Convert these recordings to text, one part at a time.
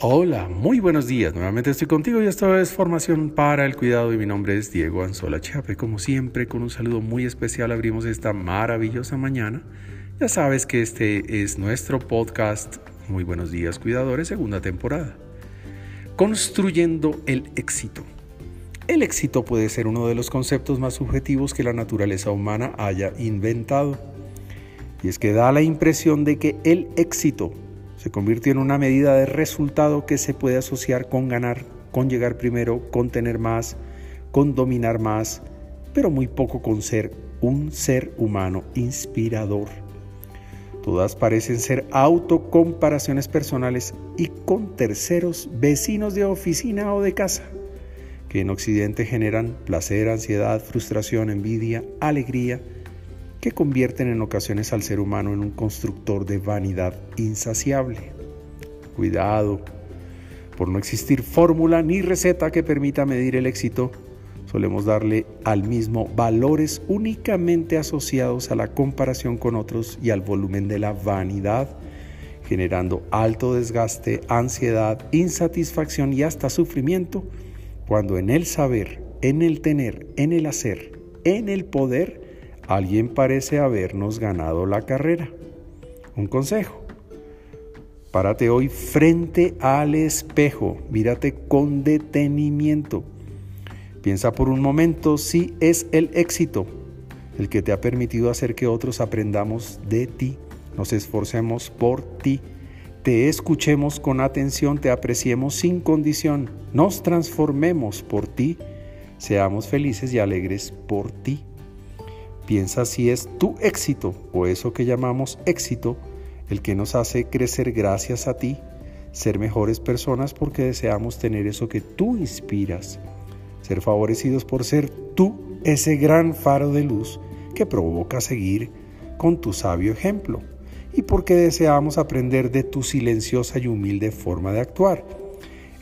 Hola, muy buenos días. Nuevamente estoy contigo y esto es Formación para el Cuidado y mi nombre es Diego Anzola Chiape. Como siempre, con un saludo muy especial abrimos esta maravillosa mañana. Ya sabes que este es nuestro podcast Muy buenos días cuidadores, segunda temporada. Construyendo el éxito. El éxito puede ser uno de los conceptos más subjetivos que la naturaleza humana haya inventado. Y es que da la impresión de que el éxito se convirtió en una medida de resultado que se puede asociar con ganar, con llegar primero, con tener más, con dominar más, pero muy poco con ser un ser humano inspirador. Todas parecen ser autocomparaciones personales y con terceros, vecinos de oficina o de casa, que en Occidente generan placer, ansiedad, frustración, envidia, alegría, que convierten en ocasiones al ser humano en un constructor de vanidad insaciable. Cuidado, por no existir fórmula ni receta que permita medir el éxito, solemos darle al mismo valores únicamente asociados a la comparación con otros y al volumen de la vanidad, generando alto desgaste, ansiedad, insatisfacción y hasta sufrimiento, cuando en el saber, en el tener, en el hacer, en el poder, alguien parece habernos ganado la carrera. Un consejo. Párate hoy frente al espejo, mírate con detenimiento. Piensa por un momento si es el éxito el que te ha permitido hacer que otros aprendamos de ti, nos esforcemos por ti, te escuchemos con atención, te apreciemos sin condición, nos transformemos por ti, seamos felices y alegres por ti. Piensa si es tu éxito o eso que llamamos éxito el que nos hace crecer gracias a ti, ser mejores personas porque deseamos tener eso que tú inspiras, ser favorecidos por ser tú ese gran faro de luz que provoca seguir con tu sabio ejemplo y porque deseamos aprender de tu silenciosa y humilde forma de actuar,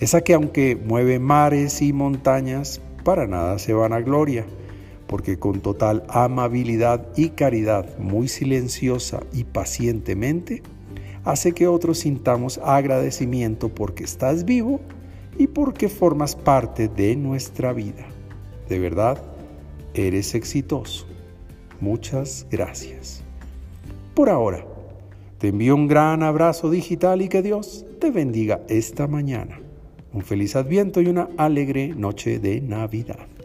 esa que aunque mueve mares y montañas, para nada se van a gloria porque con total amabilidad y caridad, muy silenciosa y pacientemente, hace que otros sintamos agradecimiento porque estás vivo y porque formas parte de nuestra vida. De verdad, eres exitoso. Muchas gracias. Por ahora, te envío un gran abrazo digital y que Dios te bendiga esta mañana. Un feliz adviento y una alegre noche de Navidad.